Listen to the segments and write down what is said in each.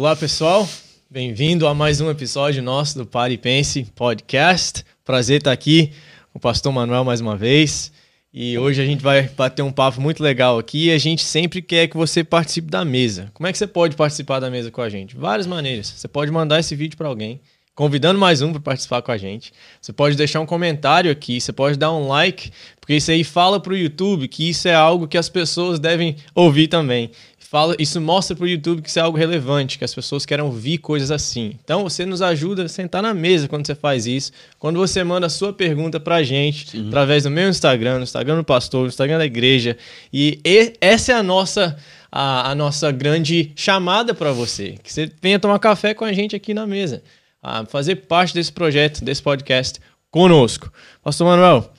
Olá, pessoal. Bem-vindo a mais um episódio nosso do Pare e Pense Podcast. Prazer estar aqui com o pastor Manuel mais uma vez. E hoje a gente vai bater um papo muito legal aqui a gente sempre quer que você participe da mesa. Como é que você pode participar da mesa com a gente? Várias maneiras. Você pode mandar esse vídeo para alguém, convidando mais um para participar com a gente. Você pode deixar um comentário aqui, você pode dar um like, porque isso aí fala para o YouTube que isso é algo que as pessoas devem ouvir também fala, isso mostra para o YouTube que isso é algo relevante, que as pessoas querem ouvir coisas assim. Então você nos ajuda a sentar na mesa quando você faz isso. Quando você manda a sua pergunta para a gente, Sim. através do meu Instagram, no Instagram do pastor, no Instagram da igreja. E, essa é a nossa a, a nossa grande chamada para você. Que você venha tomar café com a gente aqui na mesa. A fazer parte desse projeto, desse podcast conosco. Pastor Manuel,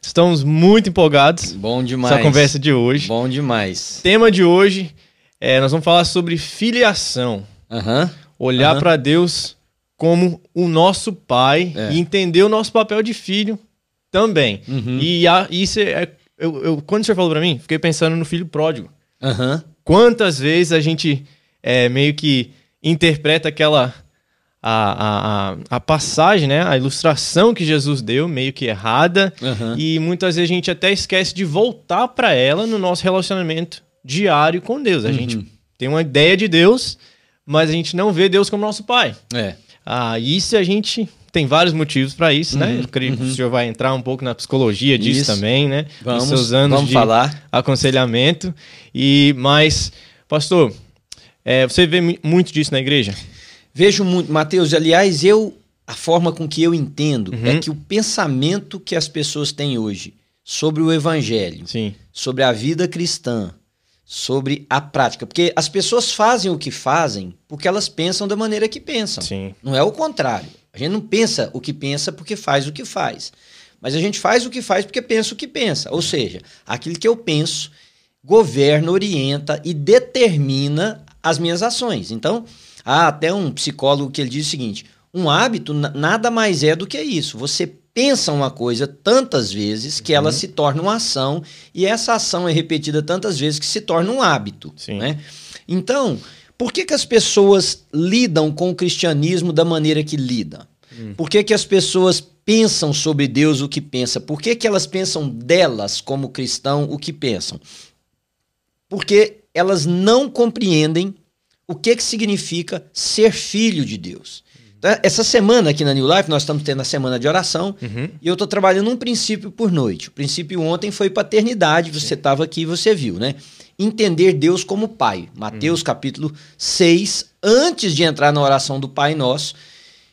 estamos muito empolgados. Bom demais. Essa conversa de hoje. Bom demais. Tema de hoje é, nós vamos falar sobre filiação. Uhum. Olhar uhum. para Deus como o nosso pai é. e entender o nosso papel de filho também. Uhum. E a, isso é, eu, eu, quando o senhor falou para mim, fiquei pensando no filho pródigo. Quantas vezes a gente é, meio que interpreta aquela a, a, a, passagem, né? A ilustração que Jesus deu, meio que errada. Uhum. E muitas vezes a gente até esquece de voltar para ela no nosso relacionamento diário com Deus. A uhum. gente tem uma ideia de Deus, mas a gente não vê Deus como nosso pai. É. Ah, isso a gente tem vários motivos para isso, né? uhum. né? Eu creio uhum. que o senhor vai entrar um pouco na psicologia disso isso. também, né? Vamos, Os seus anos vamos de falar. aconselhamento. E mas, pastor, é, você vê muito disso na igreja? Vejo muito, Mateus. Aliás, eu a forma com que eu entendo é uhum. é que o pensamento que as pessoas têm hoje sobre o evangelho, Sim. sobre a vida cristã, sobre a prática. Porque as pessoas fazem o que fazem porque elas pensam da maneira que pensam. Sim. Não é o contrário. A gente não pensa o que pensa porque faz o que faz. Mas a gente faz o que faz porque pensa o que pensa. Ou seja, aquilo que eu penso governa, orienta e determina as minhas ações. Então, há até um psicólogo que ele diz o seguinte: um hábito nada mais é do que isso. Você pensa uma coisa tantas vezes que uhum. ela se torna uma ação e essa ação é repetida tantas vezes que se torna um hábito. Sim. Né? Então, por que, que as pessoas lidam com o cristianismo da maneira que lidam? Hum. Por que, que as pessoas pensam sobre Deus o que pensam? Por que, que elas pensam delas como cristão o que pensam? Porque elas não compreendem o que, que significa ser filho de Deus. Tá? Essa semana aqui na New Life, nós estamos tendo a semana de oração uhum. e eu estou trabalhando um princípio por noite. O princípio ontem foi paternidade, você estava aqui e você viu, né? Entender Deus como Pai. Mateus uhum. capítulo 6, antes de entrar na oração do Pai Nosso,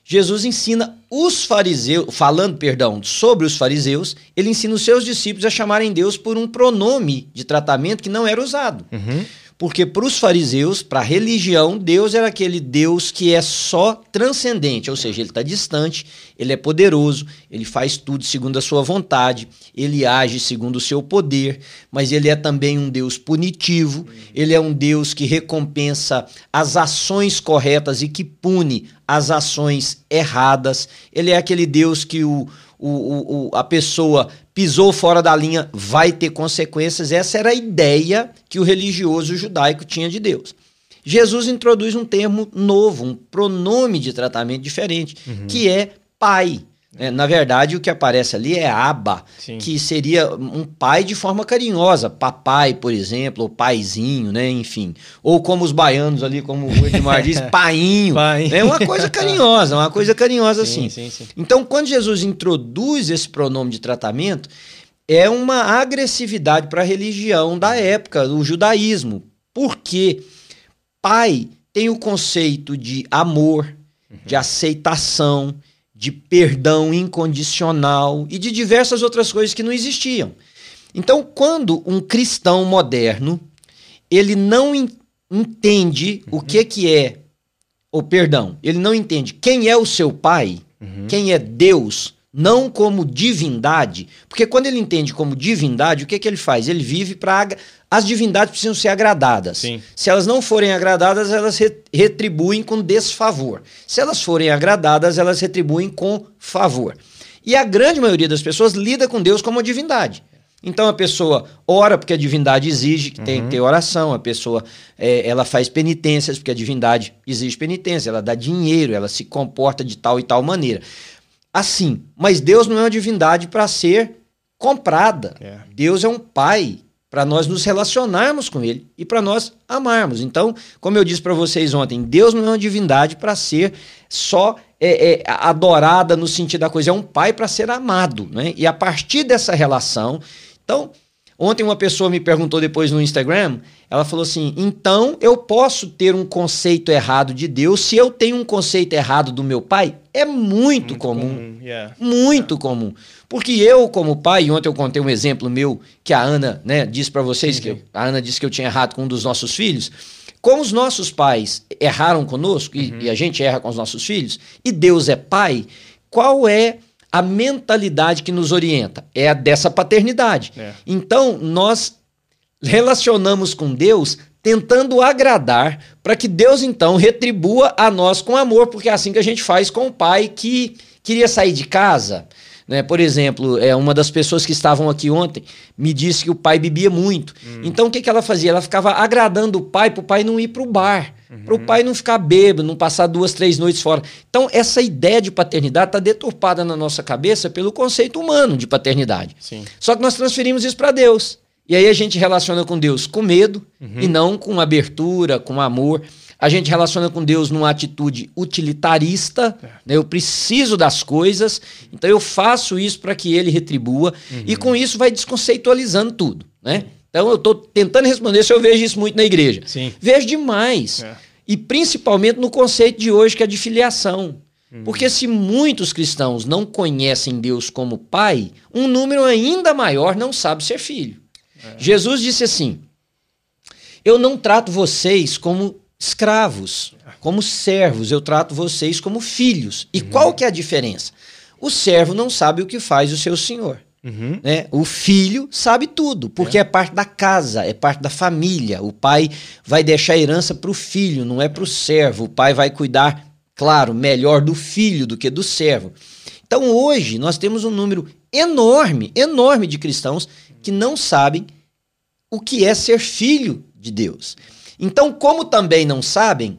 Jesus ensina os fariseus, falando, perdão, sobre os fariseus, ele ensina os seus discípulos a chamarem Deus por um pronome de tratamento que não era usado. Uhum. Porque para os fariseus, para a religião, Deus era aquele Deus que é só transcendente, ou seja, ele está distante, ele é poderoso, ele faz tudo segundo a sua vontade, ele age segundo o seu poder, mas ele é também um Deus punitivo, ele é um Deus que recompensa as ações corretas e que pune as ações erradas, ele é aquele Deus que o, o, o, a pessoa pisou fora da linha, vai ter consequências. Essa era a ideia que o religioso judaico tinha de Deus. Jesus introduz um termo novo, um pronome de tratamento diferente, uhum. que é pai. É, na verdade, o que aparece ali é aba, Sim. que seria um pai de forma carinhosa, papai, por exemplo, ou paizinho, né? Enfim. Ou como os baianos ali, como o Edmar diz, painho. É uma coisa carinhosa, uma coisa carinhosa sim, assim. Sim, sim. Então, quando Jesus introduz esse pronome de tratamento, é uma agressividade para a religião da época, o judaísmo. Porque pai tem o conceito de amor, uhum. de aceitação, de perdão incondicional e de diversas outras coisas que não existiam. Então, quando um cristão moderno ele não entende uhum. o que que é o perdão, ele não entende quem é o seu pai, uhum. quem é Deus, não como divindade, porque quando ele entende como divindade, o que, que ele faz? Ele vive para. As divindades precisam ser agradadas. Sim. Se elas não forem agradadas, elas retribuem com desfavor. Se elas forem agradadas, elas retribuem com favor. E a grande maioria das pessoas lida com Deus como uma divindade. Então a pessoa ora porque a divindade exige que uhum. tem que ter oração, a pessoa é, ela faz penitências porque a divindade exige penitência, ela dá dinheiro, ela se comporta de tal e tal maneira. Assim, mas Deus não é uma divindade para ser comprada. É. Deus é um pai para nós nos relacionarmos com ele e para nós amarmos. Então, como eu disse para vocês ontem, Deus não é uma divindade para ser só é, é, adorada no sentido da coisa, é um pai para ser amado. Né? E a partir dessa relação, então, ontem uma pessoa me perguntou depois no Instagram, ela falou assim: então eu posso ter um conceito errado de Deus se eu tenho um conceito errado do meu pai? É muito, muito comum. comum. Yeah. Muito yeah. comum. Porque eu, como pai, e ontem eu contei um exemplo meu que a Ana né, disse para vocês, que eu, a Ana disse que eu tinha errado com um dos nossos filhos. Como os nossos pais erraram conosco, uhum. e, e a gente erra com os nossos filhos, e Deus é pai, qual é a mentalidade que nos orienta é a dessa paternidade. É. Então, nós relacionamos com Deus tentando agradar para que Deus então retribua a nós com amor, porque é assim que a gente faz com o pai que queria sair de casa. Né? Por exemplo, é, uma das pessoas que estavam aqui ontem me disse que o pai bebia muito. Hum. Então o que, que ela fazia? Ela ficava agradando o pai para o pai não ir para o bar. Uhum. Para o pai não ficar bêbado, não passar duas, três noites fora. Então, essa ideia de paternidade está deturpada na nossa cabeça pelo conceito humano de paternidade. Sim. Só que nós transferimos isso para Deus. E aí a gente relaciona com Deus com medo uhum. e não com abertura, com amor. A gente relaciona com Deus numa atitude utilitarista. É. Né? Eu preciso das coisas, então eu faço isso para que ele retribua. Uhum. E com isso vai desconceitualizando tudo. Né? Então eu estou tentando responder se eu vejo isso muito na igreja. Sim. Vejo demais. É. E principalmente no conceito de hoje, que é de filiação. Uhum. Porque se muitos cristãos não conhecem Deus como pai, um número ainda maior não sabe ser filho. É. Jesus disse assim: Eu não trato vocês como escravos, como servos, eu trato vocês como filhos. E uhum. qual que é a diferença? O servo não sabe o que faz o seu senhor. Uhum. Né? O filho sabe tudo, porque é. é. parte da casa, é parte da família. O pai vai deixar a herança para o filho, não é para o servo. O pai vai cuidar, claro, melhor do filho do que do servo. Então hoje nós temos um número enorme, enorme de cristãos que não sabem o que é ser filho de Deus. Então, como também não sabem,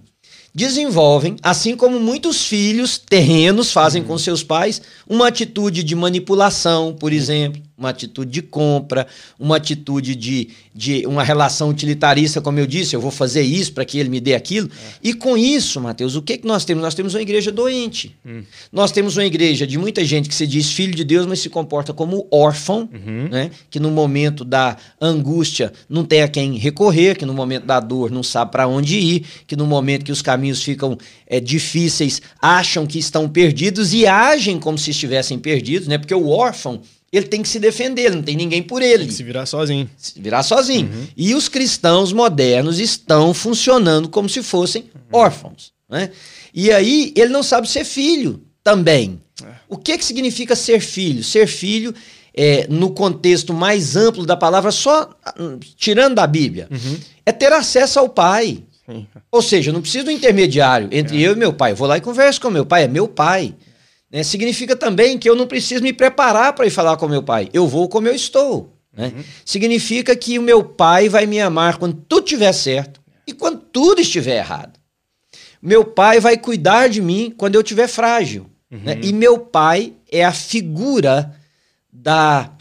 desenvolvem, assim como muitos filhos terrenos fazem uhum. com seus pais, uma atitude de manipulação, por exemplo, uma atitude de compra, uma atitude de, de uma relação utilitarista, como eu disse, eu vou fazer isso para que ele me dê aquilo. É. E com isso, Mateus, o que, que nós temos? Nós temos uma igreja doente. Hum. Nós temos uma igreja de muita gente que se diz filho de Deus, mas se comporta como órfão, uhum. né? que no momento da angústia não tem a quem recorrer, que no momento da dor não sabe para onde ir, que no momento que os caminhos ficam é, difíceis acham que estão perdidos e agem como se estivessem perdidos, né? porque o órfão ele tem que se defender, não tem ninguém por ele. Tem que se virar sozinho. Se virar sozinho. Uhum. E os cristãos modernos estão funcionando como se fossem uhum. órfãos. Né? E aí ele não sabe ser filho também. É. O que, que significa ser filho? Ser filho, é, no contexto mais amplo da palavra, só tirando da Bíblia, uhum. é ter acesso ao Pai. Ou seja, não preciso do intermediário entre é. eu e meu pai. Eu vou lá e converso com meu pai, é meu pai. Né? Significa também que eu não preciso me preparar para ir falar com meu pai. Eu vou como eu estou. Né? Uhum. Significa que o meu pai vai me amar quando tudo estiver certo e quando tudo estiver errado. Meu pai vai cuidar de mim quando eu estiver frágil. Uhum. Né? E meu pai é a figura da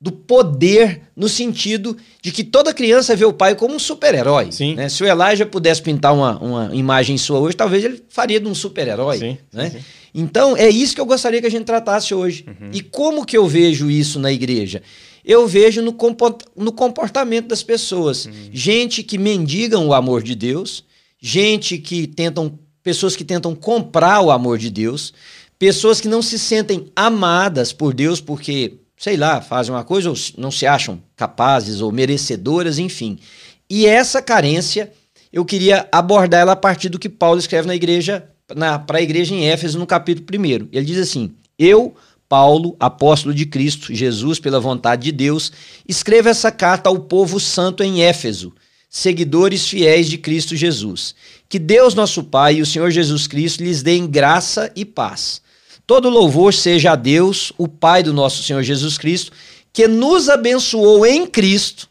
do poder no sentido de que toda criança vê o pai como um super-herói. Né? Se o Elijah pudesse pintar uma, uma imagem sua hoje, talvez ele faria de um super-herói. Né? Então, é isso que eu gostaria que a gente tratasse hoje. Uhum. E como que eu vejo isso na igreja? Eu vejo no, no comportamento das pessoas. Uhum. Gente que mendigam o amor de Deus, gente que tentam, pessoas que tentam comprar o amor de Deus, pessoas que não se sentem amadas por Deus porque sei lá, fazem uma coisa ou não se acham capazes ou merecedoras, enfim. E essa carência, eu queria abordar ela a partir do que Paulo escreve na igreja, para a igreja em Éfeso, no capítulo 1. Ele diz assim: Eu, Paulo, apóstolo de Cristo, Jesus, pela vontade de Deus, escrevo essa carta ao povo santo em Éfeso, seguidores fiéis de Cristo Jesus. Que Deus, nosso Pai, e o Senhor Jesus Cristo lhes deem graça e paz. Todo louvor seja a Deus, o Pai do nosso Senhor Jesus Cristo, que nos abençoou em Cristo.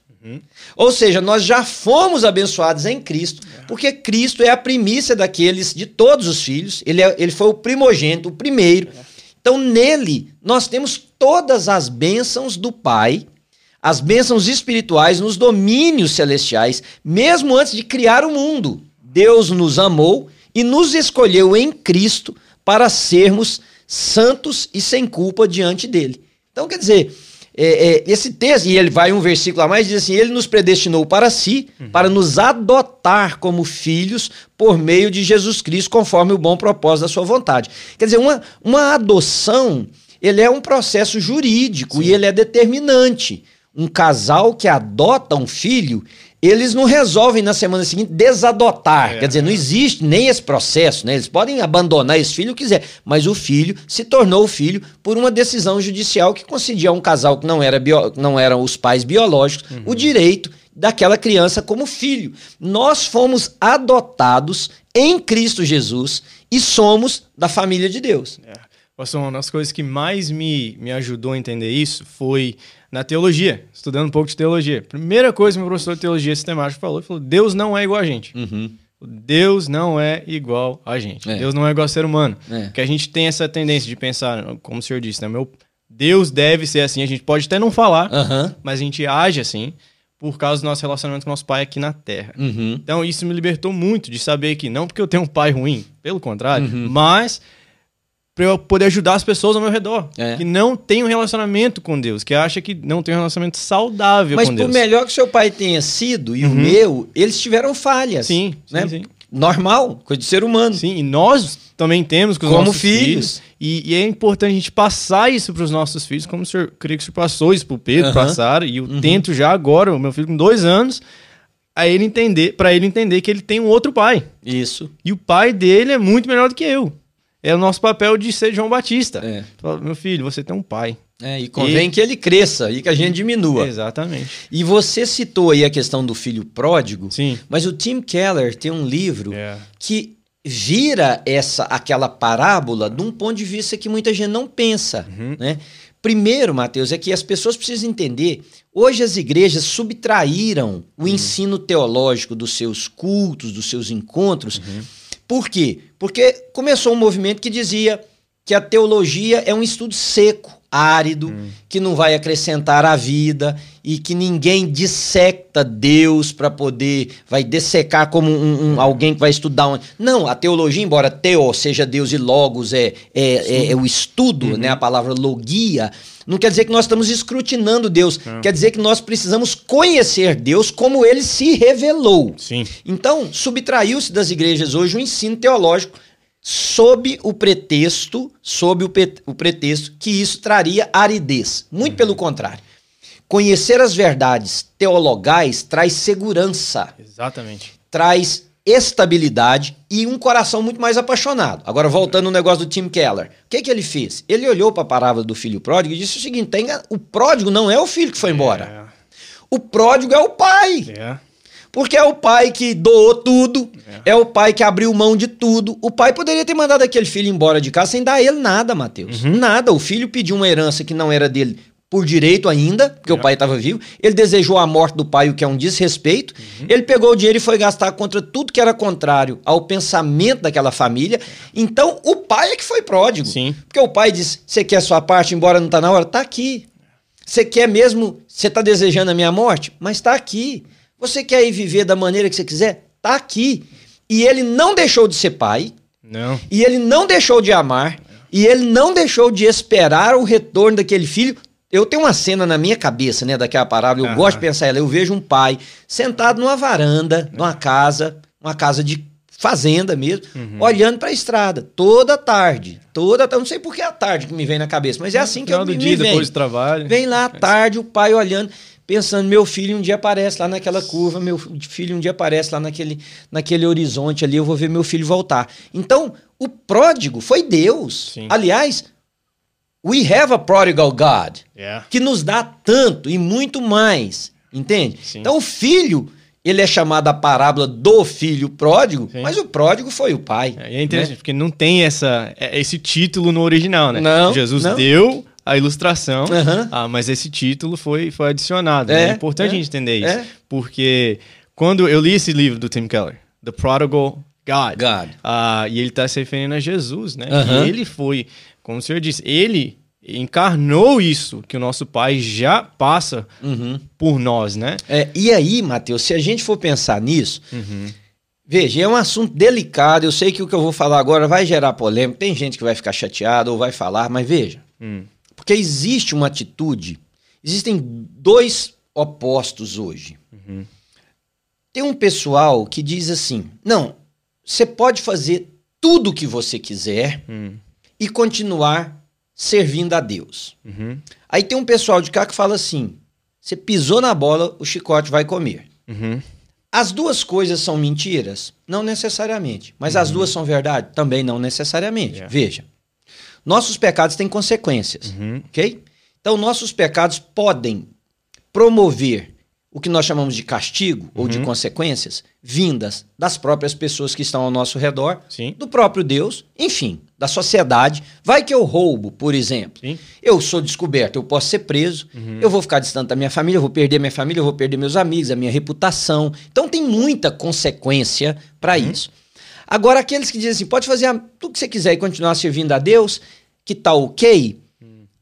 Ou seja, nós já fomos abençoados em Cristo, porque Cristo é a primícia daqueles, de todos os filhos, ele, é, ele foi o primogênito, o primeiro. Então, nele, nós temos todas as bênçãos do Pai, as bênçãos espirituais nos domínios celestiais, mesmo antes de criar o mundo. Deus nos amou e nos escolheu em Cristo para sermos santos e sem culpa diante dele. Então, quer dizer, é, é, esse texto, e ele vai um versículo a mais, diz assim: Ele nos predestinou para si, uhum. para nos adotar como filhos por meio de Jesus Cristo, conforme o bom propósito da sua vontade. Quer dizer, uma, uma adoção, ele é um processo jurídico Sim. e ele é determinante. Um casal que adota um filho, eles não resolvem na semana seguinte desadotar. É, Quer dizer, não existe nem esse processo, né? Eles podem abandonar esse filho quiser, mas o filho se tornou filho por uma decisão judicial que concedia a um casal que não, era bio, não eram os pais biológicos uhum. o direito daquela criança como filho. Nós fomos adotados em Cristo Jesus e somos da família de Deus. É. Pastor, uma das coisas que mais me, me ajudou a entender isso foi na teologia, estudando um pouco de teologia. Primeira coisa que meu professor de teologia sistemática falou, falou, Deus não é igual a gente. Uhum. Deus não é igual a gente. É. Deus não é igual ao ser humano. É. Porque a gente tem essa tendência de pensar, como o senhor disse, né? Meu, Deus deve ser assim. A gente pode até não falar, uhum. mas a gente age assim por causa do nosso relacionamento com nosso pai aqui na Terra. Uhum. Então isso me libertou muito de saber que não porque eu tenho um pai ruim, pelo contrário, uhum. mas para eu poder ajudar as pessoas ao meu redor. É. Que não tem um relacionamento com Deus, que acha que não tem um relacionamento saudável Mas com Deus. Mas por melhor que seu pai tenha sido e uhum. o meu, eles tiveram falhas. Sim, né? sim, sim. Normal, coisa de ser humano. Sim, e nós também temos com os Como nossos filhos. filhos e, e, é importante a gente passar isso para os nossos filhos, como o senhor, creio que o senhor passou isso para o Pedro, uhum. passar, e eu uhum. tento já agora, o meu filho com dois anos, a ele entender, para ele entender que ele tem um outro pai. Isso. E o pai dele é muito melhor do que eu é o nosso papel de ser João Batista. É. Meu filho, você tem um pai. É, e convém e... que ele cresça e que a gente diminua. Exatamente. E você citou aí a questão do filho pródigo, Sim. mas o Tim Keller tem um livro é. que vira essa aquela parábola de um ponto de vista que muita gente não pensa, uhum. né? Primeiro, Mateus, é que as pessoas precisam entender. Hoje as igrejas subtraíram o uhum. ensino teológico dos seus cultos, dos seus encontros, uhum. Por quê? Porque começou um movimento que dizia que a teologia é um estudo seco, árido, hum. que não vai acrescentar a vida e que ninguém dissecta Deus para poder vai dessecar como um, um, alguém que vai estudar um... não a teologia embora teo seja Deus e logos é é, é, é o estudo uhum. né a palavra logia não quer dizer que nós estamos escrutinando Deus, é. quer dizer que nós precisamos conhecer Deus como ele se revelou. Sim. Então, subtraiu-se das igrejas hoje o ensino teológico sob o pretexto, sob o, o pretexto que isso traria aridez. Muito uhum. pelo contrário. Conhecer as verdades teologais traz segurança. Exatamente. Traz estabilidade e um coração muito mais apaixonado. Agora, voltando no negócio do Tim Keller. O que, que ele fez? Ele olhou para a parábola do filho pródigo e disse o seguinte: o pródigo não é o filho que foi embora. É. O pródigo é o pai. É. Porque é o pai que doou tudo, é. é. o pai que abriu mão de tudo. O pai poderia ter mandado aquele filho embora de casa sem dar a ele nada, Mateus. Uhum. Nada. O filho pediu uma herança que não era dele por direito ainda, porque é. o pai estava vivo. Ele desejou a morte do pai, o que é um desrespeito. Uhum. Ele pegou o dinheiro e foi gastar contra tudo que era contrário ao pensamento daquela família. Então, o pai é que foi pródigo. Sim. Porque o pai disse: Você quer a sua parte, embora não está na hora? Está aqui. Você quer mesmo, você está desejando a minha morte? Mas está aqui. Você quer ir viver da maneira que você quiser? Está aqui. E ele não deixou de ser pai. Não. E ele não deixou de amar. E ele não deixou de esperar o retorno daquele filho eu tenho uma cena na minha cabeça, né, daquela parábola, eu uhum. gosto de pensar ela. Eu vejo um pai sentado numa varanda, numa casa, uma casa de fazenda mesmo, uhum. olhando para a estrada toda tarde, toda, não sei por que é a tarde que me vem na cabeça, mas é assim que eu me, dia, me vem. depois do trabalho. Vem lá à tarde o pai olhando, pensando, meu filho um dia aparece lá naquela curva, meu filho um dia aparece lá naquele, naquele horizonte ali, eu vou ver meu filho voltar. Então, o pródigo foi Deus. Sim. Aliás, We have a prodigal God, yeah. que nos dá tanto e muito mais, entende? Sim. Então o filho, ele é chamado a parábola do filho pródigo, Sim. mas o pródigo foi o pai. É, é interessante, né? porque não tem essa, é, esse título no original, né? Não, Jesus não. deu a ilustração, Aham. ah, mas esse título foi, foi adicionado. É, né? É importante é, a gente entender isso. é. Porque quando eu li esse livro do Tim Keller, The Prodigal God, God. ah, e ele está se referindo a Jesus, né? E ele foi, como o senhor disse, ele encarnou isso que o nosso pai já passa Uhum. por nós, né? É, e aí, Matheus, se a gente for pensar nisso, Uhum. veja, é um assunto delicado. Eu sei que o que eu vou falar agora vai gerar polêmica. Tem gente que vai ficar chateada ou vai falar, mas veja, Hum. Porque existe uma atitude, existem dois opostos hoje. Uhum. Tem um pessoal que diz assim: não, você pode fazer tudo o que você quiser Hum. e continuar servindo a Deus. Uhum. Aí tem um pessoal de cá que fala assim: você pisou na bola, o chicote vai comer. Uhum. As duas coisas são mentiras? Não necessariamente. Mas as duas são verdade? Também não necessariamente. Yeah. Veja. Nossos pecados têm consequências, Uhum. ok? Então, nossos pecados podem promover o que nós chamamos de castigo ou de consequências vindas das próprias pessoas que estão ao nosso redor, Sim. do próprio Deus, enfim, da sociedade. Vai que eu roubo, por exemplo. Sim. Eu sou descoberto, eu posso ser preso, eu vou ficar distante da minha família, eu vou perder minha família, eu vou perder meus amigos, a minha reputação. Então tem muita consequência para isso. Agora, aqueles que dizem assim, pode fazer tudo que você quiser e continuar servindo a Deus, que tá ok?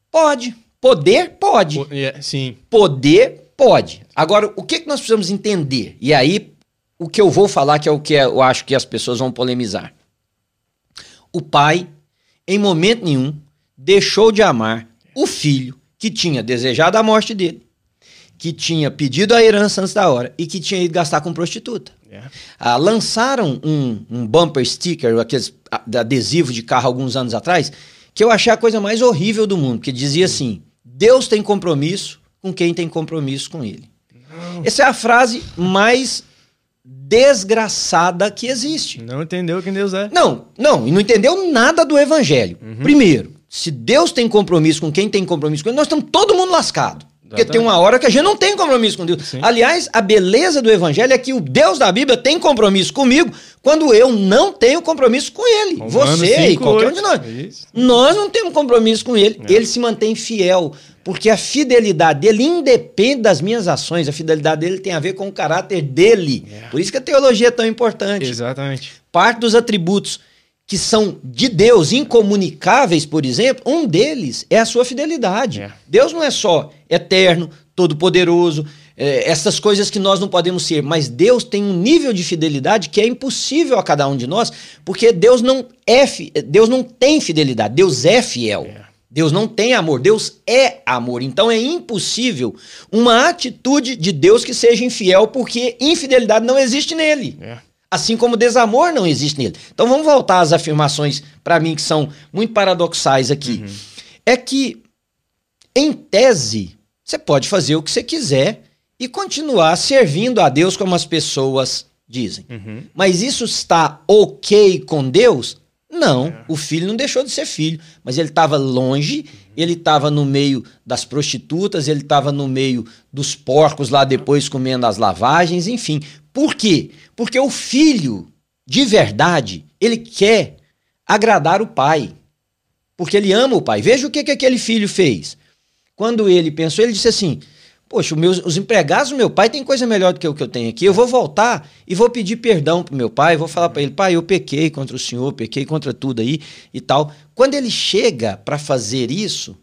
Pode. Poder, pode. Po- é, Sim. Poder, pode. Agora, o que, que nós precisamos entender? E aí, o que eu vou falar, que é o que eu acho que as pessoas vão polemizar. O pai, em momento nenhum, deixou de amar o filho que tinha desejado a morte dele, que tinha pedido a herança antes da hora e que tinha ido gastar com prostituta. Yeah. Ah, lançaram um, um bumper sticker, aqueles ah, de adesivo de carro alguns anos atrás, que eu achei a coisa mais horrível do mundo, que dizia assim: Deus tem compromisso com quem tem compromisso com ele. Essa é a frase mais desgraçada que existe. Não entendeu quem Deus é. Não, não, e não entendeu nada do evangelho. Primeiro, se Deus tem compromisso com quem tem compromisso com ele, nós estamos todo mundo lascado. Porque tem uma hora que a gente não tem compromisso com Deus. Sim. Aliás, a beleza do evangelho é que o Deus da Bíblia tem compromisso comigo quando eu não tenho compromisso com ele. Você e 5, qualquer um 8. de nós. Isso. Nós não temos compromisso com ele. É. Ele se mantém fiel. Porque a fidelidade dele independe das minhas ações. A fidelidade dele tem a ver com o caráter dele. É. Por isso que a teologia é tão importante Exatamente. parte dos atributos que são de Deus incomunicáveis, por exemplo, um deles é a sua fidelidade. É. Deus não é só eterno, todo-poderoso, é, essas coisas que nós não podemos ser, mas Deus tem um nível de fidelidade que é impossível a cada um de nós, porque Deus não é, Deus não tem fidelidade, Deus é fiel. É. Deus não tem amor, Deus é amor. Então é impossível uma atitude de Deus que seja infiel, porque infidelidade não existe nele. É. Assim como desamor não existe nele. Então vamos voltar às afirmações, para mim, que são muito paradoxais aqui. É que, em tese, você pode fazer o que você quiser e continuar servindo a Deus como as pessoas dizem. Uhum. Mas isso está ok com Deus? Não, o filho não deixou de ser filho, mas ele estava longe, ele estava no meio das prostitutas, ele estava no meio dos porcos lá depois comendo as lavagens, enfim. Por quê? Porque o filho, de verdade, ele quer agradar o pai, porque ele ama o pai. Veja o que, que aquele filho fez. Quando ele pensou, ele disse assim: Poxa, os, meus, os empregados do meu pai têm coisa melhor do que o que eu tenho aqui. Eu vou voltar e vou pedir perdão pro meu pai. Vou falar para ele: Pai, eu pequei contra o senhor, pequei contra tudo aí e tal. Quando ele chega para fazer isso,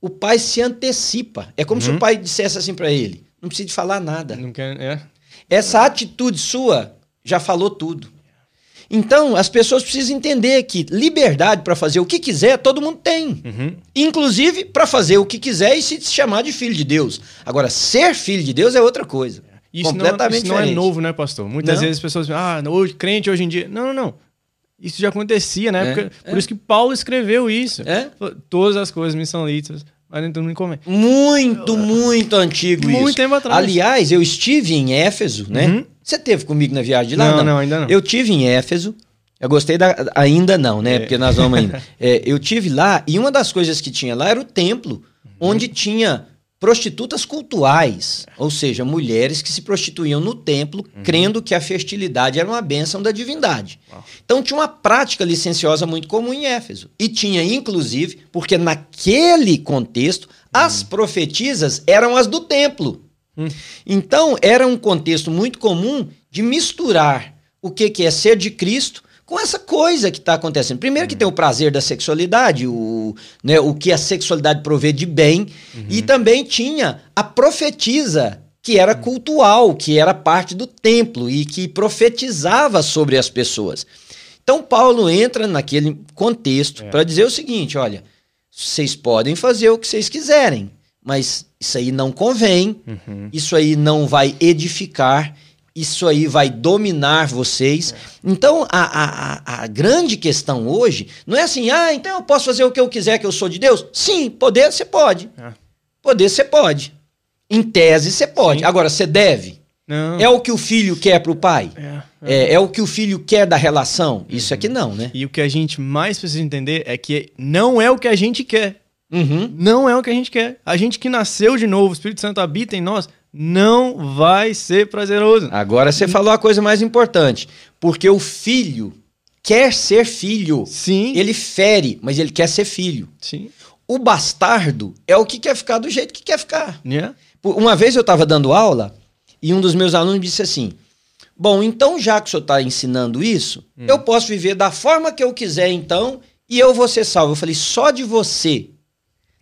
o pai se antecipa. É como se o pai dissesse assim para ele: Não precisa de falar nada. Não quer, é. Essa atitude sua já falou tudo. Então, as pessoas precisam entender que liberdade para fazer o que quiser, todo mundo tem. Uhum. Inclusive para fazer o que quiser e se chamar de filho de Deus. Agora, ser filho de Deus é outra coisa. Isso, não, completamente isso não é diferente. novo, né, pastor? Muitas Não. vezes as pessoas falam, ah, hoje, crente hoje em dia. Não, não, não. Isso já acontecia na É, época. Por isso que Paulo escreveu isso. É? Todas as coisas me são lícitas, mas nem todo mundo come. Muito, muito antigo Muito isso. tempo atrás. Aliás, eu estive em Éfeso, né? Uhum. Você teve comigo na viagem de lá? Não, não, ainda não. Eu tive em Éfeso. Eu gostei da. Ainda não, né? É. Porque nós vamos ainda. É, eu tive lá e uma das coisas que tinha lá era o templo, onde tinha prostitutas cultuais, ou seja, mulheres que se prostituíam no templo, uhum. crendo que a fertilidade era uma bênção da divindade. Uau. Então tinha uma prática licenciosa muito comum em Éfeso. E tinha, inclusive, porque naquele contexto, uhum. as profetisas eram as do templo. Uhum. Então era um contexto muito comum de misturar o que, que é ser de Cristo com essa coisa que está acontecendo. Primeiro que tem o prazer da sexualidade, o, né, o que a sexualidade provê de bem, uhum. e também tinha a profetisa, que era uhum. cultual, que era parte do templo e que profetizava sobre as pessoas. Então Paulo entra naquele contexto é. para dizer o seguinte, olha, vocês podem fazer o que vocês quiserem, mas isso aí não convém, uhum. isso aí não vai edificar, isso aí vai dominar vocês. Então, a, a, a, grande questão hoje não é assim, ah, então eu posso fazer o que eu quiser, que eu sou de Deus? Sim, poder você pode. É. Poder você pode. Em tese você pode. Sim. Agora, você deve. Não. É o que o filho quer para o pai? É, é. É, é, o que o filho quer da relação? Isso aqui não, né? E o que a gente mais precisa entender é que não é o que a gente quer. Uhum. Não é o que a gente quer. A gente que nasceu de novo, o Espírito Santo habita em nós, não vai ser prazeroso. Agora você falou a coisa mais importante. Porque o filho quer ser filho. Sim. Ele fere, mas ele quer ser filho. Sim. O bastardo é o que quer ficar do jeito que quer ficar. Yeah. Uma vez eu estava dando aula e um dos meus alunos disse assim: Bom, então já que o senhor está ensinando isso, hum. eu posso viver da forma que eu quiser, então, e eu vou ser salvo. Eu falei: só de você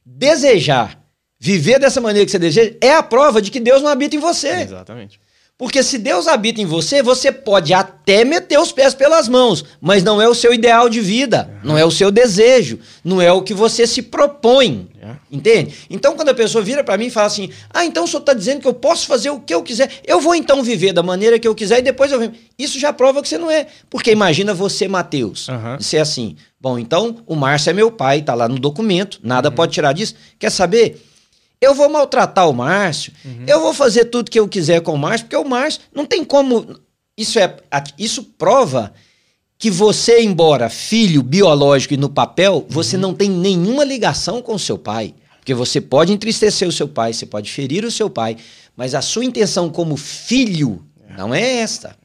desejar viver dessa maneira que você deseja, é a prova de que Deus não habita em você. Exatamente. Porque se Deus habita em você, você pode até meter os pés pelas mãos, mas não é o seu ideal de vida, uhum. não é o seu desejo, não é o que você se propõe. Uhum. Entende? Então, quando a pessoa vira para mim e fala assim: Ah, então o senhor está dizendo que eu posso fazer o que eu quiser, eu vou então viver da maneira que eu quiser e depois eu venho. Isso já prova que você não é. Porque imagina você, Mateus, uhum. ser assim: Bom, então o Márcio é meu pai, está lá no documento, nada uhum. pode tirar disso. Quer saber? Eu vou maltratar o Márcio, uhum. eu vou fazer tudo que eu quiser com o Márcio, porque o Márcio não tem como. Isso, é, isso prova que você, embora filho biológico e no papel, você uhum. não tem nenhuma ligação com o seu pai. Porque você pode entristecer o seu pai, você pode ferir o seu pai, mas a sua intenção como filho não é esta.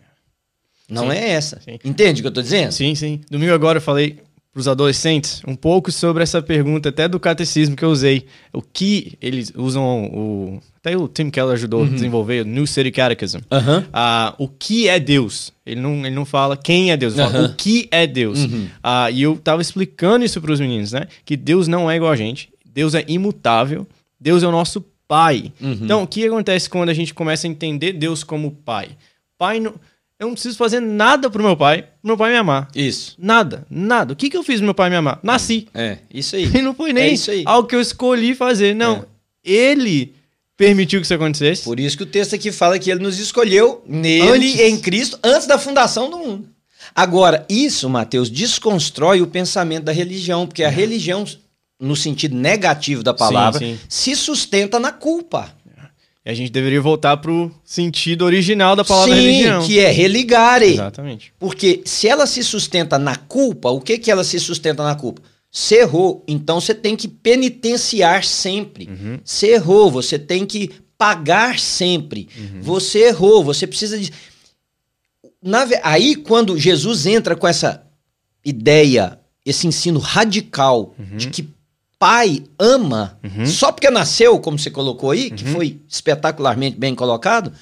Não sim, é essa. Sim. Entende o que eu estou dizendo? Sim, sim. Domingo agora eu falei para os adolescentes um pouco sobre essa pergunta, até do catecismo que eu usei. O que eles usam, o, até o Tim Keller ajudou uhum. a desenvolver, o New City Catechism. Uhum. Uh, o que é Deus? Ele não, ele não fala quem é Deus, ele fala uhum. o que é Deus. Uh, e eu estava explicando isso para os meninos, né? Que Deus não é igual a gente, Deus é imutável, Deus é o nosso pai. Uhum. Então, o que acontece quando a gente começa a entender Deus como pai? Pai não eu não preciso fazer nada pro meu pai, pro meu pai me amar. Isso. Nada, nada. O que, que eu fiz pro meu pai me amar? Nasci. É, isso aí. E não foi nem é algo que eu escolhi fazer. Não. É. Ele permitiu que isso acontecesse. Por isso que o texto aqui fala que ele nos escolheu nele, antes. em Cristo, antes da fundação do mundo. Agora, isso, Mateus, desconstrói o pensamento da religião, porque a é. religião, no sentido negativo da palavra, sim, sim. se sustenta na culpa. E a gente deveria voltar pro sentido original da palavra Sim, religião. que é religare. Exatamente. Porque se ela se sustenta na culpa, o que que ela se sustenta na culpa? Você errou, então você tem que penitenciar sempre. Uhum. Você errou, você tem que pagar sempre. Uhum. Você errou, você precisa de. Na... Aí, quando Jesus entra com essa ideia, esse ensino radical uhum. de que pai ama, uhum. só porque nasceu, como você colocou aí, uhum. que foi espetacularmente bem colocado,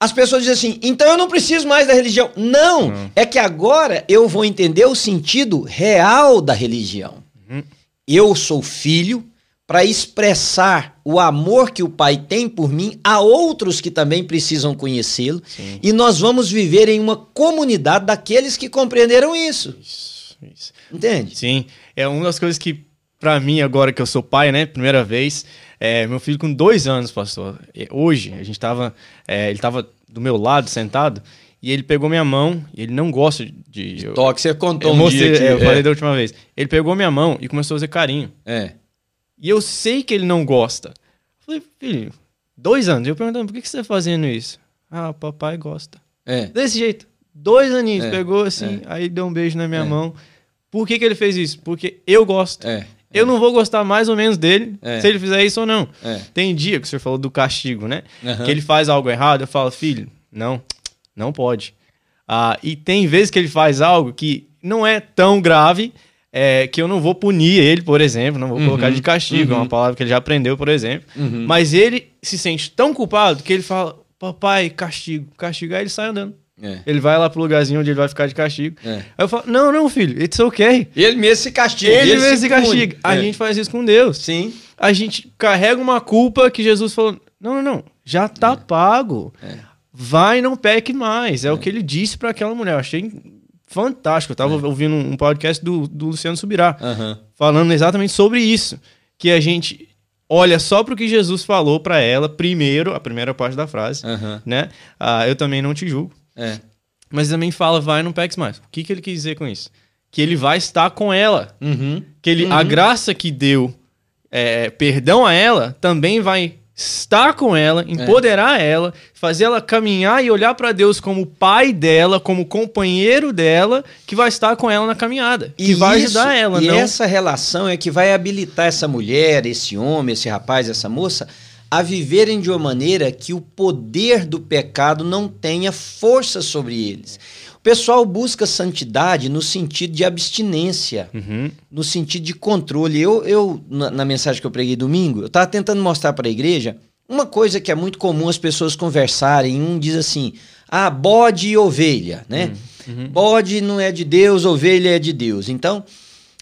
as pessoas dizem assim, então eu não preciso mais da religião. Não, uhum. é que agora eu vou entender o sentido real da religião. Uhum. Eu sou filho para expressar o amor que o pai tem por mim a outros que também precisam conhecê-lo. E nós vamos viver em uma comunidade daqueles que compreenderam isso. Isso, isso. Entende? Sim. É uma das coisas que para mim, agora que eu sou pai, né? Primeira vez. É, meu filho com dois anos, pastor. Hoje, a gente tava. É, ele tava do meu lado, sentado, e ele pegou minha mão, e ele não gosta de. de toque, você contou eu um mostrei, dia que, é, Eu falei é. da última vez. Ele pegou minha mão e começou a fazer carinho. É. E eu sei que ele não gosta. Eu falei, filho, dois anos. Eu perguntando, por que, que você tá fazendo isso? Ah, papai gosta. É. Desse jeito. Dois aninhos. É. Pegou assim, é. aí deu um beijo na minha mão. Por que, que ele fez isso? Porque eu gosto. É. eu não vou gostar mais ou menos dele É. se ele fizer isso ou não. É. Tem dia que o senhor falou do castigo, né? Aham. Que ele faz algo errado, eu falo, filho, não, não pode. Ah, e tem vezes que ele faz algo que não é tão grave, é, que eu não vou punir ele, por exemplo, não vou colocar de castigo, é uma palavra que ele já aprendeu, por exemplo. Mas ele se sente tão culpado que ele fala, papai, castigo, castigo. Aí ele sai andando. É. Ele vai lá pro lugarzinho onde ele vai ficar de castigo. É. Aí eu falo, não, não, filho, it's okay. Ele mesmo se castiga. Ele, mesmo se pune. castiga. A É. gente faz isso com Deus. Sim. A gente carrega uma culpa que Jesus falou: não, não, não, já tá pago. Vai, não peque mais. É, o que ele disse para aquela mulher. Eu achei fantástico. Eu tava ouvindo um podcast do, do Luciano Subirá, Aham. falando exatamente sobre isso. Que a gente olha só pro que Jesus falou para ela, primeiro, a primeira parte da frase, Aham. né? Ah, eu também não te julgo. É. Mas também fala, vai, não peques mais. O que, que ele quis dizer com isso? Que ele vai estar com ela. Uhum. Que ele, a graça que deu é, perdão a ela também vai estar com ela, empoderar ela, fazer ela caminhar e olhar para Deus como pai dela, como companheiro dela, que vai estar com ela na caminhada. E vai isso- ajudar ela, E não. essa relação é que vai habilitar essa mulher, esse homem, esse rapaz, essa moça a viverem de uma maneira que o poder do pecado não tenha força sobre eles. O pessoal busca santidade no sentido de abstinência, Uhum. no sentido de controle. Eu, eu na, na mensagem que eu preguei domingo, eu estava tentando mostrar para a igreja uma coisa que é muito comum as pessoas conversarem. Um diz assim: ah, bode e ovelha, né? Bode não é de Deus, ovelha é de Deus. Então,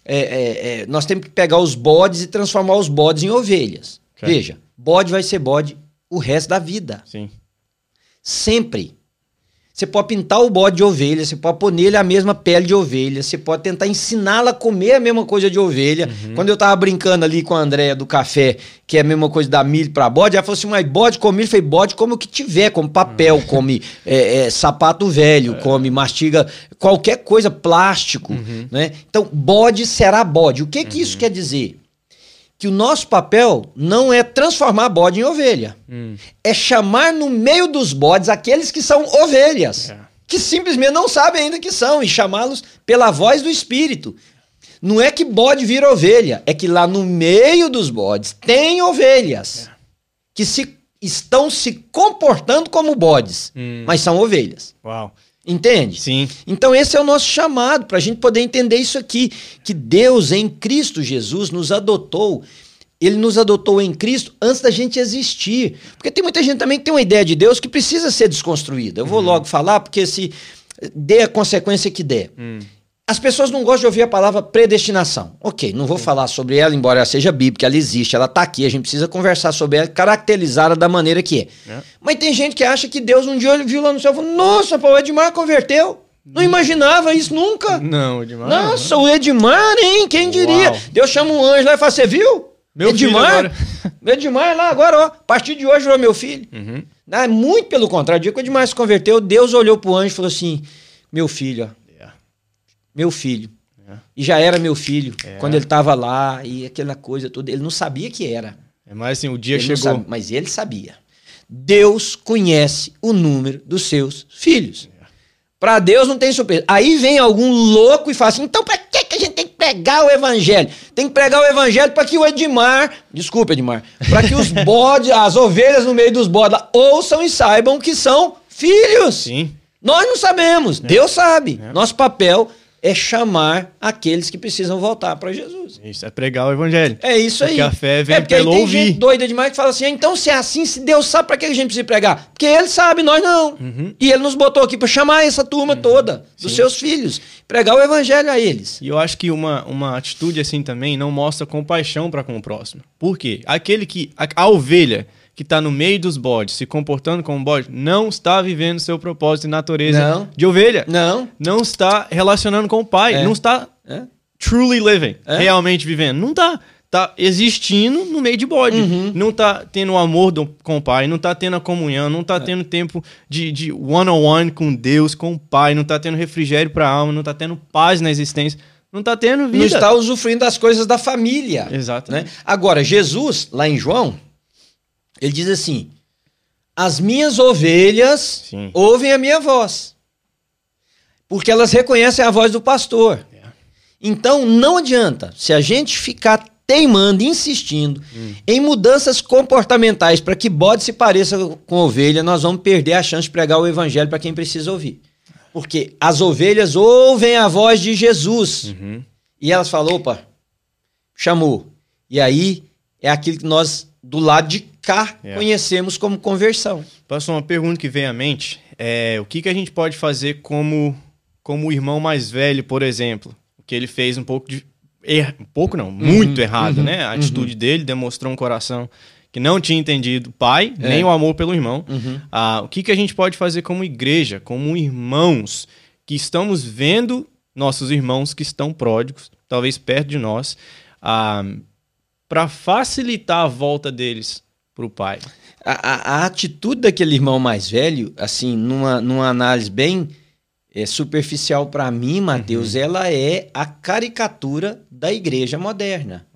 é, é, é, nós temos que pegar os bodes e transformar os bodes em ovelhas. Ok. Veja, bode vai ser bode o resto da vida. Sim. Sempre. Você pode pintar o bode de ovelha, você pode pôr nele a mesma pele de ovelha, você pode tentar ensiná-la a comer a mesma coisa de ovelha. Quando eu tava brincando ali com a Andréia do café, que é a mesma coisa da milho para bode, ela falou assim: mas bode come milho? Eu falei: bode come o que tiver, come papel, come é, é, sapato velho, come, mastiga qualquer coisa, plástico. Né? Então, bode será bode. O que, que isso quer dizer? Que o nosso papel não é transformar bode em ovelha. É chamar no meio dos bodes aqueles que são ovelhas. É. Que simplesmente não sabem ainda que são, e chamá-los pela voz do Espírito. Não é que bode vira ovelha, é que lá no meio dos bodes tem ovelhas que se, estão se comportando como bodes, mas são ovelhas. Uau. Entende? Sim. Então, esse é o nosso chamado, para a gente poder entender isso aqui: que Deus, em Cristo Jesus, nos adotou. Ele nos adotou em Cristo antes da gente existir. Porque tem muita gente também que tem uma ideia de Deus que precisa ser desconstruída. Eu vou logo falar, porque se dê a consequência que der. As pessoas não gostam de ouvir a palavra predestinação. Ok, não vou falar sobre ela, embora ela seja bíblica, ela existe, ela está aqui, a gente precisa conversar sobre ela, caracterizá-la da maneira que é. É. Mas tem gente que acha que Deus um dia viu lá no céu e falou: Nossa, pô, o Edmar converteu. Não imaginava isso nunca. Não, demais. Nossa, o Edmar, hein? Quem diria? Uau. Deus chama um anjo lá e fala: Você viu? Meu filho Edmar? Edmar lá agora, ó. A partir de hoje virou meu filho. Uhum. Não, é muito pelo contrário. O dia que o Edmar se converteu, Deus olhou pro anjo e falou assim: Meu filho, ó. Meu filho. É. E já era meu filho. É. Quando ele tava lá e aquela coisa toda. Ele não sabia que era. É mais assim, o dia Ele chegou. mas ele sabia. Deus conhece o número dos seus filhos. Para Deus não tem surpresa. Aí vem algum louco e fala assim: então para que a gente tem que pregar o evangelho? Tem que pregar o evangelho para que o Edmar, desculpa Edmar, para que os bodes, as ovelhas no meio dos bodes lá, ouçam e saibam que são filhos. Sim. Nós não sabemos, Deus sabe. É. Nosso papel é chamar aqueles que precisam voltar para Jesus. Isso é pregar o evangelho. É isso aí. Porque a fé vem é porque aí pelo tem ouvir. gente doida demais que fala assim: "Ah, então se é assim, se Deus sabe para que a gente precisa pregar? Porque ele sabe, nós não. Uhum. E ele nos botou aqui para chamar essa turma toda, dos seus filhos, pregar o evangelho a eles. E eu acho que uma, uma atitude assim também não mostra compaixão para com o próximo. Por quê? Aquele que. A, a ovelha que está no meio dos bodes, se comportando como bode, não está vivendo seu propósito e natureza Não. de ovelha. Não. Não está relacionando com o pai. É. Não está É? truly living, É. realmente vivendo. Não tá. Tá existindo no meio de bode. Uhum. Não tá tendo o amor do- com o pai, não tá tendo a comunhão, não É. tá tendo tempo de, de one-on-one com Deus, com o pai, não tá tendo refrigério pra alma, não tá tendo paz na existência, não tá tendo vida. Não está usufruindo das coisas da família. Exato. né? Agora, Jesus, lá em João, ele diz assim: As minhas ovelhas Sim. ouvem a minha voz, porque elas reconhecem a voz do pastor. É. Então, não adianta, se a gente ficar teimando, insistindo hum. em mudanças comportamentais para que bode se pareça com ovelha, nós vamos perder a chance de pregar o evangelho para quem precisa ouvir. Porque as ovelhas ouvem a voz de Jesus. Uhum. E elas falam, opa, chamou. E aí é aquilo que nós, do lado de cá, é. conhecemos como conversão. Pastor, uma pergunta que vem à mente é o que, que a gente pode fazer como, como o irmão mais velho, por exemplo? O que ele fez um pouco de. Er, um pouco não, muito uhum, errado, uhum, né? A atitude uhum. dele demonstrou um coração que não tinha entendido o pai, é. nem o amor pelo irmão. Uhum. Ah, o que, que a gente pode fazer como igreja, como irmãos, que estamos vendo nossos irmãos que estão pródigos, talvez perto de nós, ah, para facilitar a volta deles para o pai? A, a, a, atitude daquele irmão mais velho, assim, numa, numa análise bem é, superficial para mim, Mateus, uhum. ela é a caricatura da igreja moderna.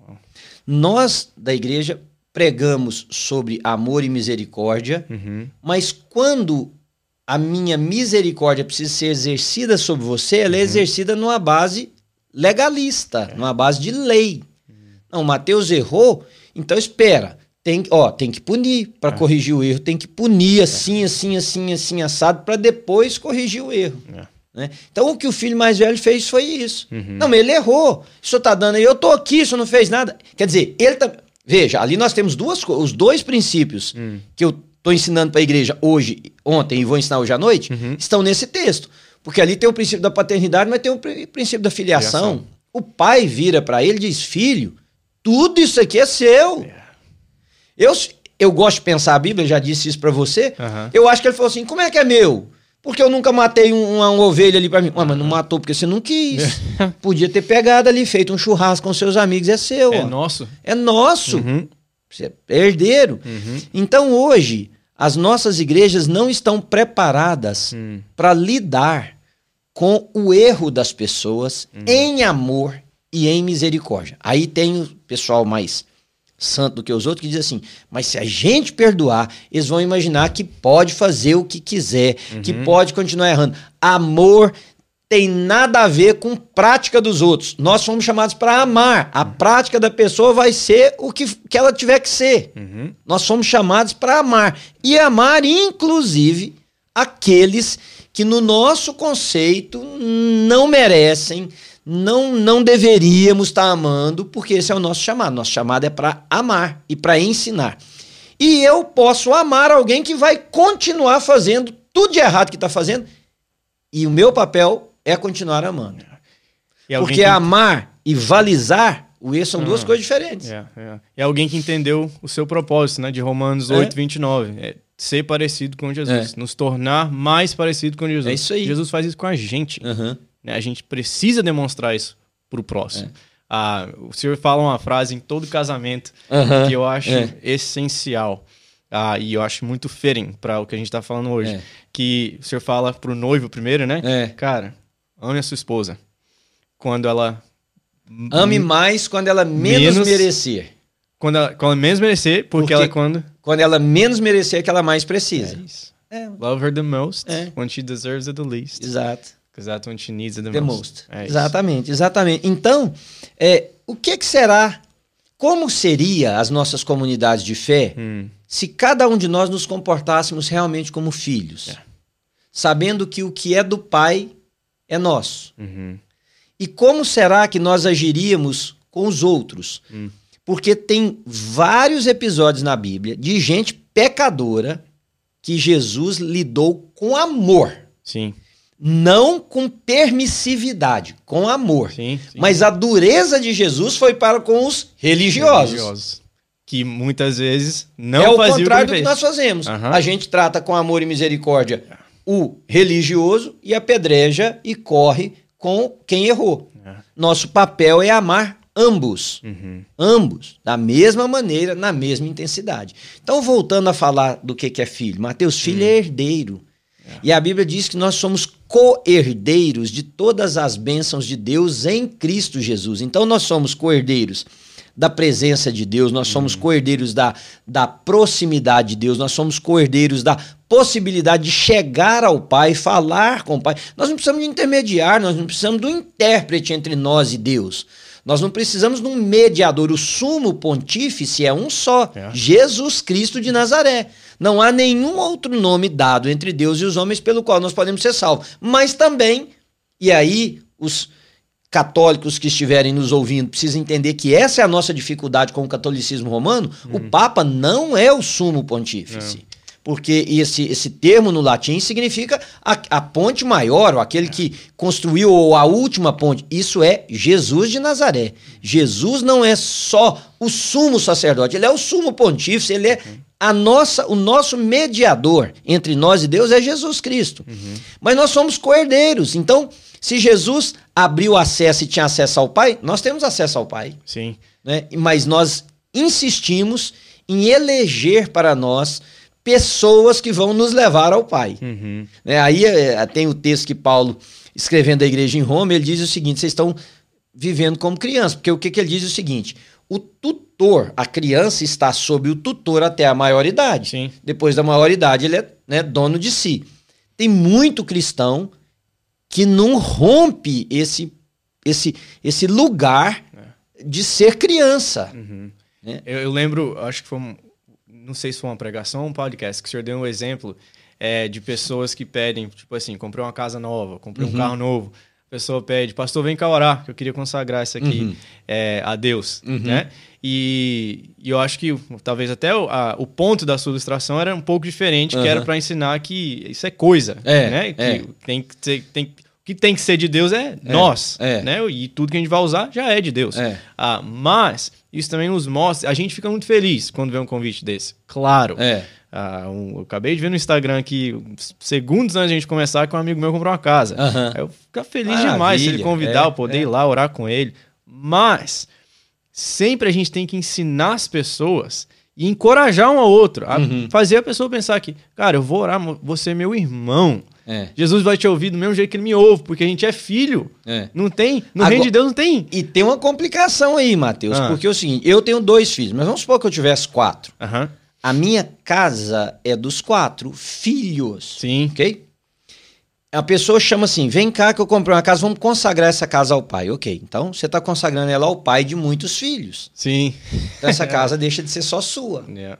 Nós, da igreja, pregamos sobre amor e misericórdia, uhum. mas quando a minha misericórdia precisa ser exercida sobre você, ela é uhum. exercida numa base legalista, é. numa base de lei. Uhum. Não, Mateus errou, então espera. Tem, ó, tem que punir para é. corrigir o erro, tem que punir assim, é. assim, assim, assim, assado, para depois corrigir o erro. É. Né? Então o que o filho mais velho fez foi isso. Uhum. Não, mas ele errou. O senhor tá dando aí, eu tô aqui, o senhor não fez nada. Quer dizer, ele tá. Veja, ali nós temos duas os dois princípios hum. que eu estou ensinando para a igreja hoje, ontem e vou ensinar hoje à noite, uhum. estão nesse texto. Porque ali tem o princípio da paternidade, mas tem o princípio da filiação. filiação. O pai vira para ele e diz: Filho, tudo isso aqui é seu. Yeah. Eu, eu gosto de pensar a Bíblia, já disse isso para você. Uhum. Eu acho que ele falou assim: Como é que é meu? Porque eu nunca matei um, uma, uma, ovelha ali para mim. Ué, mas não matou porque você não quis. Podia ter pegado ali, feito um churrasco com seus amigos, é seu. É ó. nosso. É nosso. Uhum. Você é herdeiro. Uhum. Então hoje, as nossas igrejas não estão preparadas uhum. para lidar com o erro das pessoas uhum. em amor e em misericórdia. Aí tem o pessoal mais santo do que os outros, que diz assim: mas se a gente perdoar, eles vão imaginar que pode fazer o que quiser, uhum. que pode continuar errando. Amor tem nada a ver com prática dos outros. Nós fomos chamados para amar. A prática da pessoa vai ser o que, que ela tiver que ser. Uhum. Nós somos chamados para amar. E amar, inclusive, aqueles que, no nosso conceito, não merecem, não, não deveríamos estar tá amando, porque esse é o nosso chamado. Nosso chamado é para amar e para ensinar. E eu posso amar alguém que vai continuar fazendo tudo de errado que está fazendo, e o meu papel é continuar amando. Porque que... amar e valizar, o E são duas ah, coisas diferentes. É, é. é, alguém que entendeu o seu propósito, né? De Romanos 8, é. 29. É ser parecido com Jesus. É. Nos tornar mais parecido com Jesus. É isso aí. Jesus faz isso com a gente. Uhum. Né? A gente precisa demonstrar isso pro próximo. É. Ah, o senhor fala uma frase em todo casamento uhum. que eu acho é. essencial. Ah, e eu acho muito fering para o que a gente está falando hoje. É. Que o senhor fala pro noivo primeiro, né? É. Cara, ame a sua esposa. Quando ela. Ame mais quando ela menos, menos merecer. Quando ela, quando ela menos merecer, porque, porque, ela quando. Quando ela menos merecer, é que ela mais precisa. É isso. É. Love her the most é. when she deserves it the least. Exato. Because that's when she needs it the, the most. most. É exatamente, exatamente. Então, é, o que, que será? Como seria as nossas comunidades de fé hum. se cada um de nós nos comportássemos realmente como filhos? É. Sabendo que o que é do pai é nosso. Uhum. E como será que nós agiríamos com os outros? Hum. Porque tem vários episódios na Bíblia de gente pecadora que Jesus lidou com amor. Sim. Não com permissividade, com amor. Sim, sim. Mas a dureza de Jesus foi para com os religiosos. religiosos. Que muitas vezes não É o contrário o que do que nós fazemos. Uhum. A gente trata com amor e misericórdia o religioso e apedreja e corre com quem errou. É. Nosso papel é amar ambos. Uhum. Ambos, da mesma maneira, na mesma intensidade. Então, voltando a falar do que, é filho. Mateus, filho uhum. é herdeiro. É. E a Bíblia diz que nós somos co-herdeiros de todas as bênçãos de Deus em Cristo Jesus. Então, nós somos co-herdeiros da presença de Deus, nós somos uhum. co-herdeiros da, da proximidade de Deus, nós somos co-herdeiros da possibilidade de chegar ao Pai, falar com o Pai. Nós não precisamos de intermediário, nós não precisamos do intérprete entre nós e Deus. Nós não precisamos de um mediador. O sumo pontífice é um só: É. Jesus Cristo de Nazaré. Não há nenhum outro nome dado entre Deus e os homens pelo qual nós podemos ser salvos. Mas também, e aí os católicos que estiverem nos ouvindo precisam entender que essa é a nossa dificuldade com o catolicismo romano. O Papa não é o sumo pontífice. Porque esse, esse termo no latim significa a, a ponte maior, ou aquele que construiu ou a última ponte. Isso é Jesus de Nazaré. Jesus não é só o sumo sacerdote, ele é o sumo pontífice, ele é a nossa, o nosso mediador entre nós e Deus é Jesus Cristo. Mas nós somos coerdeiros. Então, se Jesus abriu acesso e tinha acesso ao Pai, nós temos acesso ao Pai Sim. né? Mas nós insistimos em eleger para nós pessoas que vão nos levar ao Pai. Uhum. Né? Aí é, tem o texto que Paulo, escrevendo a igreja em Roma, ele diz o seguinte: vocês estão vivendo como criança, porque o que, que ele diz é o seguinte: o tutor, a criança está sob o tutor até a maioridade. Sim. Depois da maioridade, ele é né, dono de si. Tem muito cristão que não rompe esse, esse, esse lugar de ser criança. Uhum. né? Eu, eu lembro, acho que foi um, não sei se foi uma pregação ou um podcast, que o senhor deu um exemplo é, de pessoas que pedem, tipo assim, comprei uma casa nova, comprei Uhum. um carro novo. A pessoa pede, pastor, vem cá orar, que eu queria consagrar isso aqui Uhum. é, a Deus, né? E, e eu acho que talvez até o, a- o ponto da sua ilustração era um pouco diferente, que era Uhum. para ensinar que isso é coisa, É, né? Que é. tem que ser, tem, o que tem que ser de Deus é, nós, é. né? E tudo que a gente vai usar já é de Deus. É. Ah, mas isso também nos mostra. A gente fica muito feliz quando vê um convite desse. Claro. É. Ah, um- eu acabei de ver no Instagram uns segundos antes de a gente começar, que um amigo meu comprou uma casa. Aí Eu fico feliz Maravilha, demais se ele convidar, é, eu poder é. ir lá orar com ele. Mas sempre a gente tem que ensinar as pessoas e encorajar um ao outro. A Uhum. Fazer a pessoa pensar que, cara, eu vou orar, você é meu irmão. É. Jesus vai te ouvir do mesmo jeito que ele me ouve, porque a gente é filho. É. Não tem. No Agora- reino de Deus não tem. E tem uma complicação aí, Matheus, Ah. porque é o seguinte, eu tenho dois filhos, mas vamos supor que eu tivesse quatro. A minha casa é dos quatro filhos, Sim. ok? A pessoa chama assim, vem cá que eu comprei uma casa, vamos consagrar essa casa ao pai. Ok, então você está consagrando ela ao pai de muitos filhos. Sim. Então essa casa deixa de ser só sua. Yeah.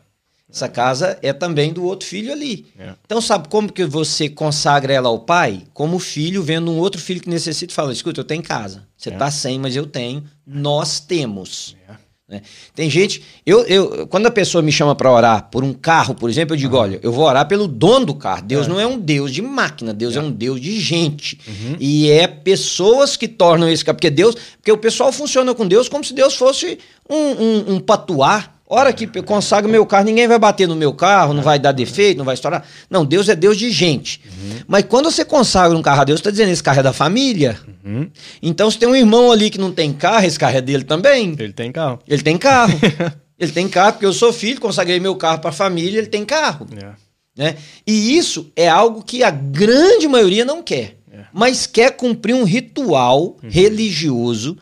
Essa casa é também do outro filho ali. É. Então, sabe como que você consagra ela ao pai? Como filho, vendo um outro filho que necessita e fala: escuta, eu tenho casa. Você É. tá sem, mas eu tenho. Nós temos. É. né? Tem gente. Eu, eu, quando a pessoa me chama para orar por um carro, por exemplo, eu digo: olha, eu vou orar pelo dono do carro. Deus É. não é um Deus de máquina, Deus é, um Deus de gente. Uhum. E é pessoas que tornam esse carro. Porque Deus. Porque o pessoal funciona com Deus como se Deus fosse um, um, um patuá. Hora que eu consagro meu carro, ninguém vai bater no meu carro, não vai dar defeito, não vai estourar. Não, Deus é Deus de gente. Mas quando você consagra um carro a Deus, está dizendo esse carro é da família. Uhum. Então, se tem um irmão ali que não tem carro, esse carro é dele também. Ele tem carro. Ele tem carro. ele tem carro, porque eu sou filho, consagrei meu carro para a família, ele tem carro. Yeah. Né? E isso é algo que a grande maioria não quer, É. mas quer cumprir um ritual religioso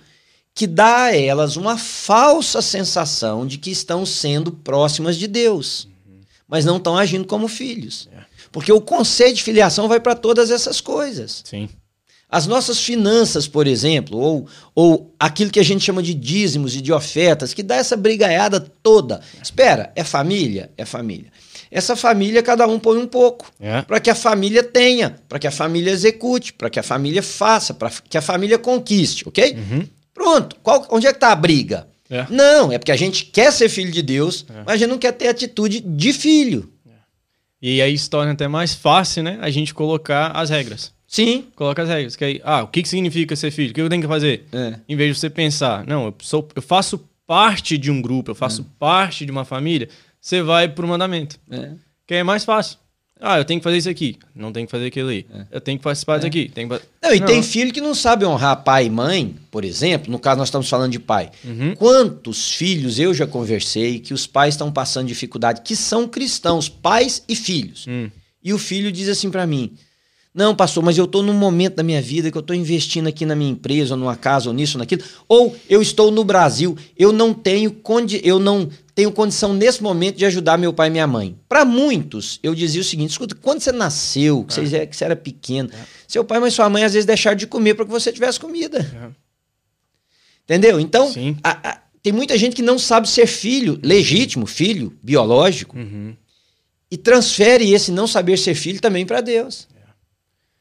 que dá a elas uma falsa sensação de que estão sendo próximas de Deus, mas não estão agindo como filhos. É. Porque o conceito de filiação vai para todas essas coisas. Sim. As nossas finanças, por exemplo, ou, ou aquilo que a gente chama de dízimos e de ofertas, que dá essa brigaiada toda. Espera, é família? É família. Essa família, cada um põe um pouco. É. Para que a família tenha, para que a família execute, para que a família faça, para que a família conquiste, ok? Uhum. Pronto. Qual, onde é que está a briga? É. Não, é porque a gente quer ser filho de Deus, mas a gente não quer ter atitude de filho. E aí se torna até mais fácil, né? A gente colocar as regras. Sim. Coloca as regras. Que aí, ah, o que, que significa ser filho? O que eu tenho que fazer? É. Em vez de você pensar, não, eu, sou, eu faço parte de um grupo, eu faço parte de uma família, você vai pro mandamento. É. Que aí é mais fácil. Ah, eu tenho que fazer isso aqui. Não tenho que fazer aquilo ali. Eu tenho que participar disso aqui. Tenho que... Não, e Não. tem filho que não sabe honrar pai e mãe, por exemplo. No caso, nós estamos falando de pai. Uhum. Quantos filhos eu já conversei que os pais estão passando dificuldade, que são cristãos, pais e filhos. Hum. E o filho diz assim pra mim: Não, pastor, mas eu estou num momento da minha vida que eu estou investindo aqui na minha empresa, ou numa casa, ou nisso, ou naquilo. Ou eu estou no Brasil, eu não tenho condi eu não tenho condição nesse momento de ajudar meu pai e minha mãe. Para muitos, eu dizia o seguinte: escuta, quando você nasceu, que, você, que você era pequeno, seu pai e sua mãe às vezes deixaram de comer para que você tivesse comida. É. Entendeu? Então, a, a, tem muita gente que não sabe ser filho legítimo, filho biológico, uhum. e transfere esse não saber ser filho também para Deus.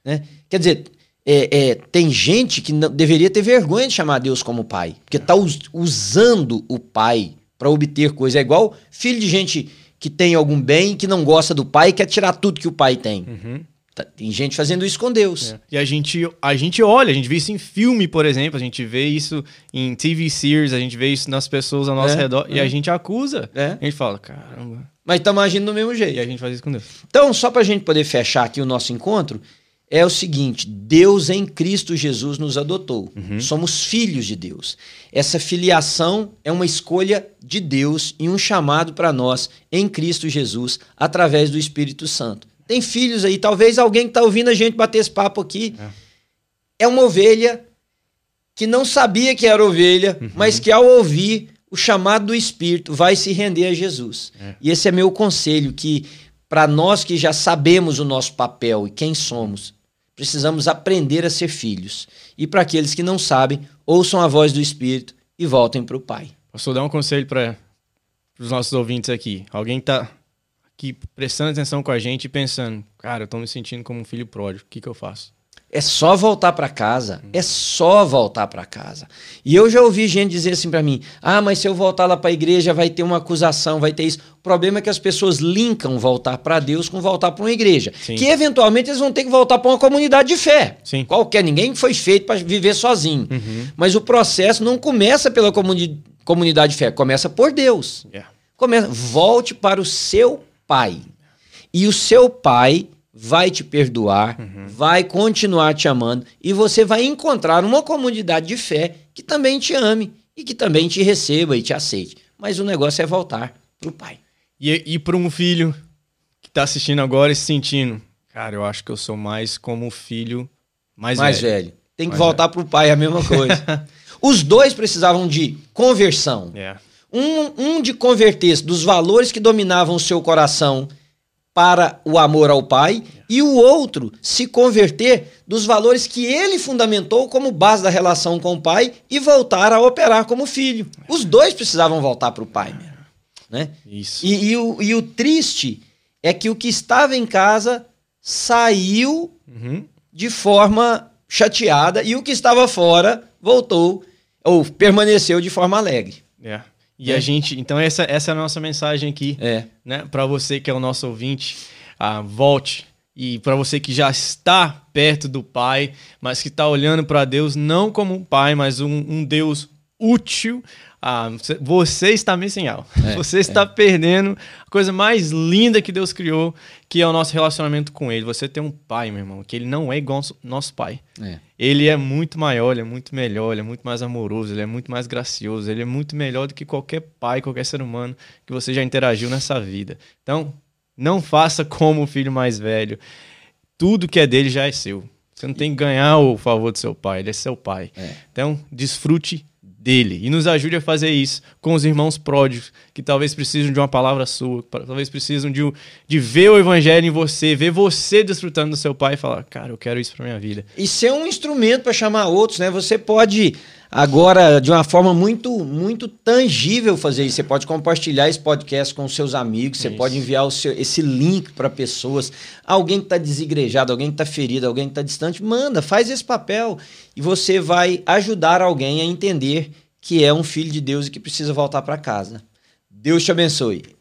É. Né? Quer dizer, é, é, tem gente que não, deveria ter vergonha de chamar Deus como pai, porque está us, usando o pai para obter coisa. É igual filho de gente que tem algum bem, que não gosta do pai e quer tirar tudo que o pai tem. Uhum. Tá, tem gente fazendo isso com Deus. É. E a gente, a gente olha, a gente vê isso em filme, por exemplo, a gente vê isso em TV series, a gente vê isso nas pessoas ao nosso é, redor é. e a gente acusa. É. A gente fala, caramba. Mas estamos agindo do mesmo jeito. E a gente faz isso com Deus. Então, só para a gente poder fechar aqui o nosso encontro, é o seguinte: Deus em Cristo Jesus nos adotou. Uhum. Somos filhos de Deus. Essa filiação é uma escolha de Deus e um chamado para nós em Cristo Jesus através do Espírito Santo. Tem filhos aí, talvez alguém que está ouvindo a gente bater esse papo aqui é, é uma ovelha que não sabia que era ovelha, uhum. mas que ao ouvir o chamado do Espírito vai se render a Jesus. É. E esse é meu conselho que para nós que já sabemos o nosso papel e quem somos, precisamos aprender a ser filhos. E para aqueles que não sabem, ouçam a voz do Espírito e voltem para o Pai. Posso dar um conselho para os nossos ouvintes aqui. Alguém está que prestando atenção com a gente e pensando, cara, eu tô me sentindo como um filho pródigo, o que, que eu faço? É só voltar para casa. É só voltar para casa. E eu já ouvi gente dizer assim para mim: "Ah, mas se eu voltar lá para a igreja vai ter uma acusação, vai ter isso". O problema é que as pessoas linkam voltar para Deus com voltar para uma igreja, Sim. que eventualmente eles vão ter que voltar para uma comunidade de fé. Sim. Qualquer ninguém foi feito para viver sozinho. Uhum. Mas o processo não começa pela comuni comunidade de fé, começa por Deus. Yeah. Começa, volte para o seu pai. E o seu pai vai te perdoar, uhum. vai continuar te amando e você vai encontrar uma comunidade de fé que também te ame e que também te receba e te aceite. Mas o negócio é voltar para o pai. E, e para um filho que está assistindo agora e se sentindo, cara, eu acho que eu sou mais como o filho mais, mais velho. velho. Tem que mais voltar para o pai, é a mesma coisa. Os dois precisavam de conversão. Yeah. É. Um, um de converter dos valores que dominavam o seu coração para o amor ao Pai, e o outro se converter dos valores que ele fundamentou como base da relação com o Pai e voltar a operar como filho. Os dois precisavam voltar para o Pai. Né? Isso. E, e, o, e o triste é que o que estava em casa saiu uhum. de forma chateada e o que estava fora voltou ou permaneceu de forma alegre. É. E é. a gente, então essa, essa é a nossa mensagem aqui, é. né? Para você que é o nosso ouvinte, ah, volte. E para você que já está perto do Pai, mas que está olhando para Deus não como um Pai, mas um, um Deus útil ah, você está missing out. É, você está é. perdendo a coisa mais linda que Deus criou, que é o nosso relacionamento com Ele. Você tem um pai, meu irmão, que ele não é igual ao nosso pai. É. Ele é muito maior, ele é muito melhor, ele é muito mais amoroso, ele é muito mais gracioso, ele é muito melhor do que qualquer pai, qualquer ser humano que você já interagiu nessa vida. Então, não faça como o filho mais velho. Tudo que é dele já é seu. Você não tem que ganhar o favor do seu pai, ele é seu pai. É. Então, desfrute dele e nos ajude a fazer isso com os irmãos pródigos que talvez precisam de uma palavra sua, talvez precisam de, de ver o evangelho em você, ver você desfrutando do seu pai e falar, cara, eu quero isso para minha vida. E ser um instrumento para chamar outros, né? Você pode agora de uma forma muito muito tangível fazer isso. Você pode compartilhar esse podcast com seus amigos, você isso. pode enviar seu, esse link para pessoas. Alguém que está desigrejado, alguém que está ferido, alguém que está distante, manda, faz esse papel e você vai ajudar alguém a entender que é um filho de Deus e que precisa voltar para casa. Deus te abençoe.